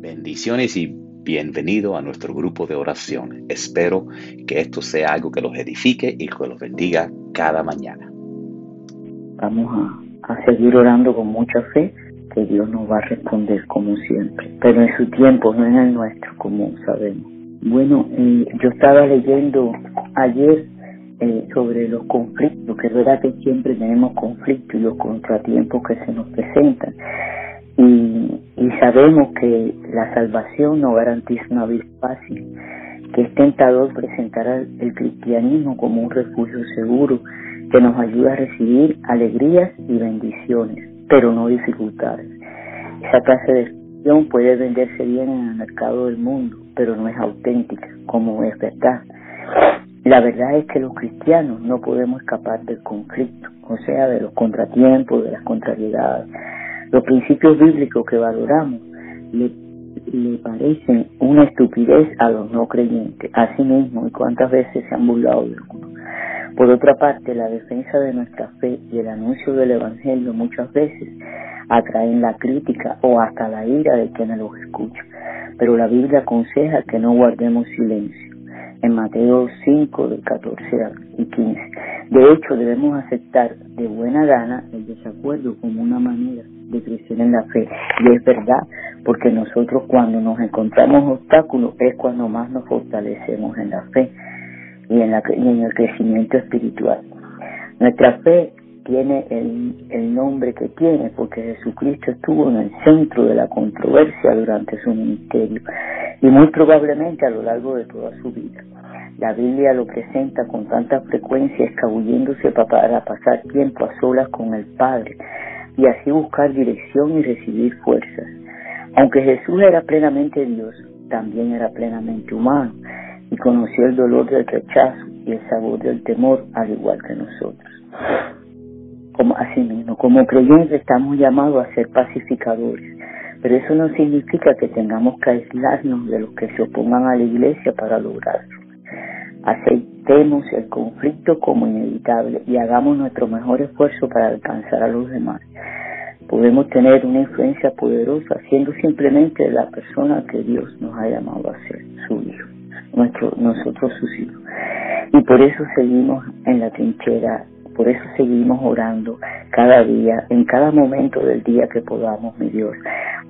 Bendiciones y bienvenido a nuestro grupo de oración. Espero que esto sea algo que los edifique y que los bendiga cada mañana. Vamos a, a seguir orando con mucha fe que Dios nos va a responder como siempre, pero en su tiempo, no en el nuestro, como sabemos. Bueno, eh, yo estaba leyendo ayer eh, sobre los conflictos, que es verdad que siempre tenemos conflictos y los contratiempos que se nos presentan. Y, y sabemos que la salvación no garantiza una vida fácil, que es tentador presentar el cristianismo como un refugio seguro que nos ayuda a recibir alegrías y bendiciones, pero no dificultades. Esa clase de religión puede venderse bien en el mercado del mundo, pero no es auténtica, como es verdad. La verdad es que los cristianos no podemos escapar del conflicto, o sea, de los contratiempos, de las contrariedades. Los principios bíblicos que valoramos le, le parecen una estupidez a los no creyentes, así mismo, y cuántas veces se han burlado de uno. Por otra parte, la defensa de nuestra fe y el anuncio del Evangelio muchas veces atraen la crítica o hasta la ira de quienes los escuchan. Pero la Biblia aconseja que no guardemos silencio. En Mateo 5, del 14 y 15. De hecho, debemos aceptar de buena gana el desacuerdo como una manera de crecer en la fe. Y es verdad, porque nosotros cuando nos encontramos obstáculos es cuando más nos fortalecemos en la fe y en, la, el crecimiento espiritual. Nuestra fe tiene el, el nombre que tiene porque Jesucristo estuvo en el centro de la controversia durante su ministerio y muy probablemente a lo largo de toda su vida. La Biblia lo presenta con tanta frecuencia escabulléndose para pasar tiempo a solas con el Padre y así buscar dirección y recibir fuerzas. Aunque Jesús era plenamente Dios, también era plenamente humano y conoció el dolor del rechazo y el sabor del temor al igual que nosotros como mismo, Como creyentes estamos llamados a ser pacificadores, pero eso no significa que tengamos que aislarnos de los que se opongan a la iglesia para lograrlo. Aceptemos el conflicto como inevitable y hagamos nuestro mejor esfuerzo para alcanzar a los demás. Podemos tener una influencia poderosa siendo simplemente la persona que Dios nos ha llamado a ser, su hijo, nuestro, nosotros sus hijos. Y por eso seguimos en la trinchera por eso seguimos orando cada día, en cada momento del día que podamos, mi Dios.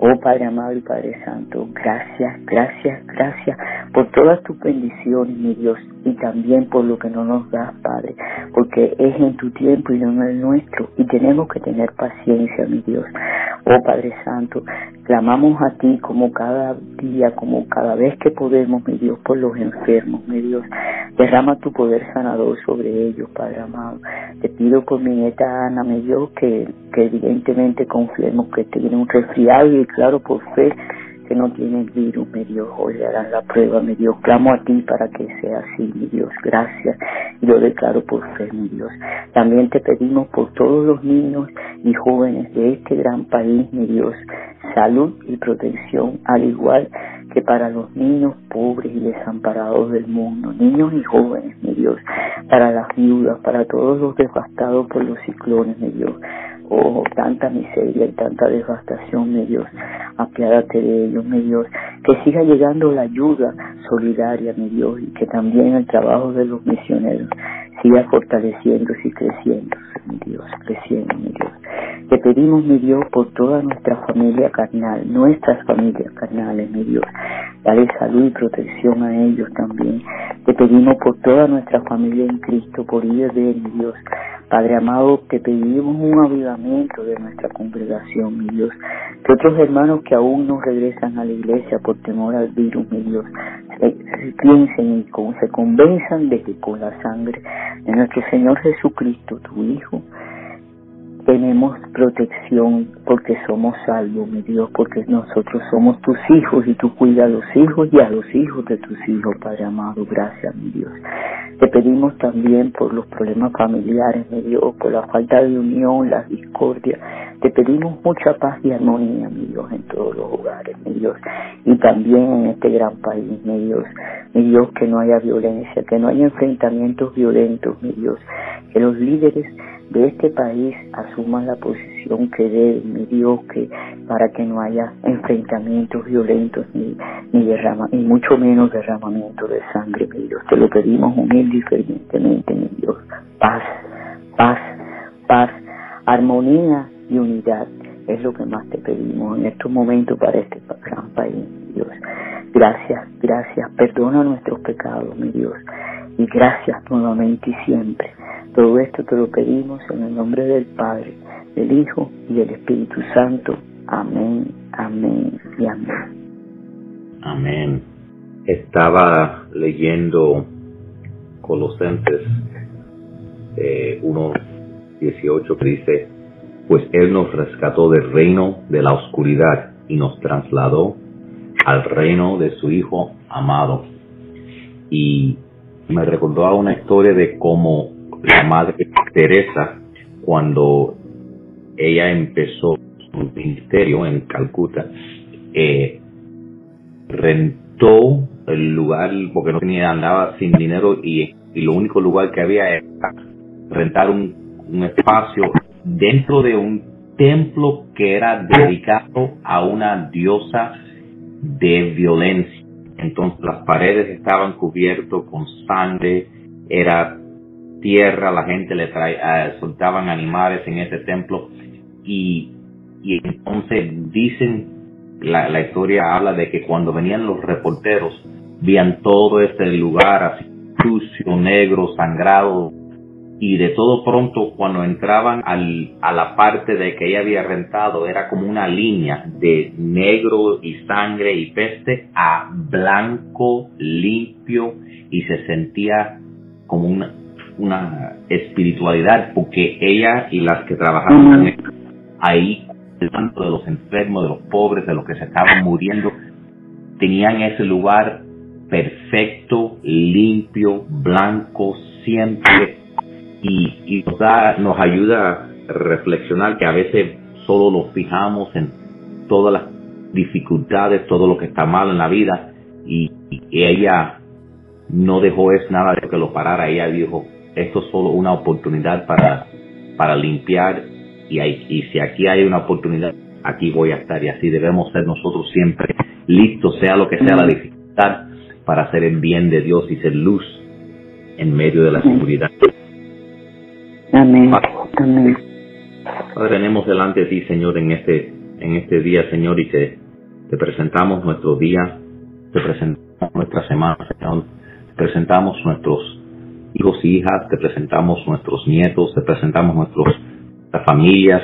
Oh Padre amado y Padre Santo, gracias, gracias, gracias por todas tus bendiciones, mi Dios, y también por lo que no nos das, Padre, porque es en tu tiempo y no en el nuestro, y tenemos que tener paciencia, mi Dios. Oh Padre Santo, clamamos a ti como cada día, como cada vez que podemos, mi Dios, por los enfermos, mi Dios. Derrama tu poder sanador sobre ellos, Padre amado. Te pido por mi nieta Ana, Dios, que, que evidentemente confiemos que tiene un resfriado y claro, por fe que no tiene el virus, mi Dios, hoy le harán la prueba, mi Dios, clamo a ti para que sea así, mi Dios, gracias, y lo declaro por fe, mi Dios. También te pedimos por todos los niños y jóvenes de este gran país, mi Dios, salud y protección, al igual que para los niños pobres y desamparados del mundo, niños y jóvenes, mi Dios, para las viudas, para todos los devastados por los ciclones, mi Dios. Oh, tanta miseria y tanta devastación, mi Dios. Apiádate de ellos, mi Dios. Que siga llegando la ayuda solidaria, mi Dios, y que también el trabajo de los misioneros siga fortaleciéndose y creciendo, mi Dios, creciendo, mi Dios. Te pedimos, mi Dios, por toda nuestra familia carnal, nuestras familias carnales, mi Dios. Dale salud y protección a ellos también. Te pedimos por toda nuestra familia en Cristo, por ir de mi Dios. Padre amado, te pedimos un avivamiento de nuestra congregación, mi Dios. Que otros hermanos que aún no regresan a la iglesia por temor al virus, mi Dios, se, piensen y se convenzan de que con la sangre de nuestro Señor Jesucristo, tu Hijo, tenemos protección porque somos salvos, mi Dios, porque nosotros somos tus hijos y tú cuidas a los hijos y a los hijos de tus hijos, Padre amado. Gracias, mi Dios. Te pedimos también por los problemas familiares, mi Dios, por la falta de unión, la discordia. Te pedimos mucha paz y armonía, mi Dios, en todos los hogares, mi Dios. Y también en este gran país, mi Dios. Mi Dios, que no haya violencia, que no haya enfrentamientos violentos, mi Dios. Que los líderes de este país asuman la posición que deben, mi Dios, que para que no haya enfrentamientos violentos ni, ni derrama, y mucho menos derramamiento de sangre, mi Dios. Te lo pedimos humilde y mi Dios. Paz, paz, paz, armonía y unidad es lo que más te pedimos en estos momentos para este gran país, mi Dios. Gracias, gracias. Perdona nuestros pecados, mi Dios. Y gracias nuevamente y siempre todo esto te lo pedimos en el nombre del Padre, del Hijo y del Espíritu Santo. Amén, amén y amén. Amén. Estaba leyendo Colosenses eh, 1.18 que dice, pues Él nos rescató del reino de la oscuridad y nos trasladó al reino de su Hijo amado. Y me recordó a una historia de cómo la madre Teresa, cuando ella empezó su ministerio en Calcuta, eh, rentó el lugar porque no tenía, andaba sin dinero y, lo único lugar que había era rentar un, un espacio dentro de un templo que era dedicado a una diosa de violencia. Entonces las paredes estaban cubiertas con sangre, era tierra, la gente le trae, uh, soltaban animales en ese templo y, y entonces dicen, la, la, historia habla de que cuando venían los reporteros, veían todo ese lugar así sucio, negro, sangrado y de todo pronto cuando entraban al, a la parte de que ella había rentado era como una línea de negro y sangre y peste a blanco, limpio y se sentía como una, una espiritualidad porque ella y las que trabajaban ahí, tanto de los enfermos, de los pobres, de los que se estaban muriendo, tenían ese lugar perfecto, limpio, blanco, siempre y, y nos da, nos ayuda a reflexionar que a veces solo nos fijamos en todas las dificultades, todo lo que está mal en la vida y, y ella no dejó es nada de que lo parara, ella dijo, esto es solo una oportunidad para, para limpiar y, hay, y si aquí hay una oportunidad, aquí voy a estar y así debemos ser nosotros siempre listos, sea lo que sea la dificultad, para hacer el bien de Dios y ser luz en medio de la seguridad. Amén. Amén. Padre, tenemos delante de ti, Señor, en este, en este día, Señor, y te, te presentamos nuestro día, te presentamos nuestra semana, Señor, te presentamos nuestros hijos y hijas, te presentamos nuestros nietos, te presentamos nuestras familias,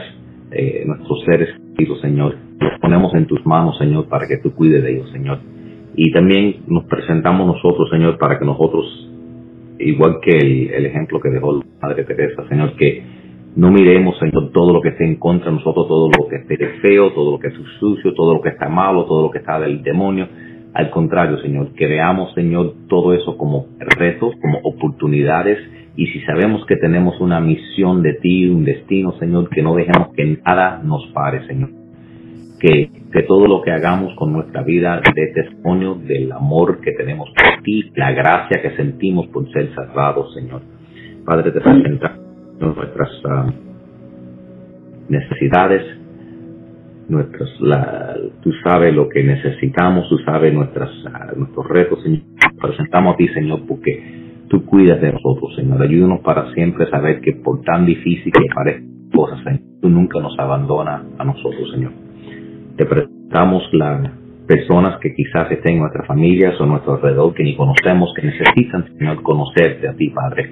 eh, nuestros seres queridos, Señor. Los ponemos en tus manos, Señor, para que tú cuides de ellos, Señor. Y también nos presentamos nosotros, Señor, para que nosotros, igual que el, ejemplo que dejó la Madre Teresa, Señor, que no miremos, Señor, todo lo que esté en contra de nosotros, todo lo que esté feo, todo lo que es sucio, todo lo que está malo, todo lo que está del demonio, al contrario, Señor, que veamos, Señor, todo eso como retos, como oportunidades, y si sabemos que tenemos una misión de ti, un destino, Señor, que no dejemos que nada nos pare, Señor. Que, que todo lo que hagamos con nuestra vida dé testimonio del amor que tenemos por ti, la gracia que sentimos por ser salvados, Señor. Padre, te presentamos nuestras uh, necesidades, nuestras, la, tú sabes lo que necesitamos, tú sabes nuestras, ah, nuestros retos, Señor. Presentamos a ti, Señor, porque tú cuidas de nosotros, Señor. Ayúdanos para siempre saber que por tan difícil que parezcan cosas, Señor, tú nunca nos abandonas a nosotros, Señor. Te presentamos las personas que quizás estén en nuestras familias o a nuestro alrededor que ni conocemos, que necesitan, Señor, conocerte a ti, Padre.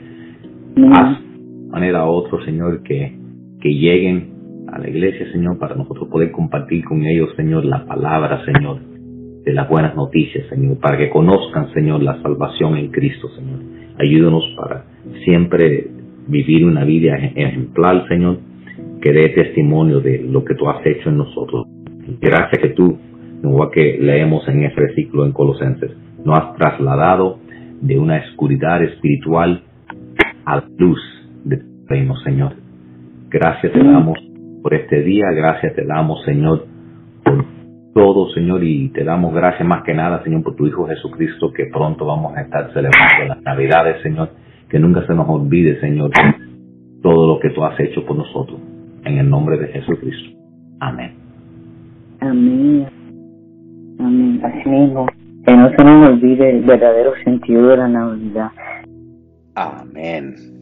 Haz de manera u otra, Señor, que, que lleguen a la iglesia, Señor, para nosotros poder compartir con ellos, Señor, la palabra, Señor, de las buenas noticias, Señor, para que conozcan, Señor, la salvación en Cristo, Señor. Ayúdanos para siempre vivir una vida ejemplar, Señor, que dé testimonio de lo que tú has hecho en nosotros. Gracias que tú, igual que leemos en ese versículo en Colosenses, nos has trasladado de una oscuridad espiritual a la luz de tu reino, Señor. Gracias te damos por este día. Gracias te damos, Señor, por todo, Señor, y te damos gracias más que nada, Señor, por tu Hijo Jesucristo, que pronto vamos a estar celebrando las Navidades, Señor. Que nunca se nos olvide, Señor, todo lo que tú has hecho por nosotros. En el nombre de Jesucristo. Amén. Amén. Amén. Así mismo. Que no se nos olvide el verdadero sentido de la Navidad. Amén.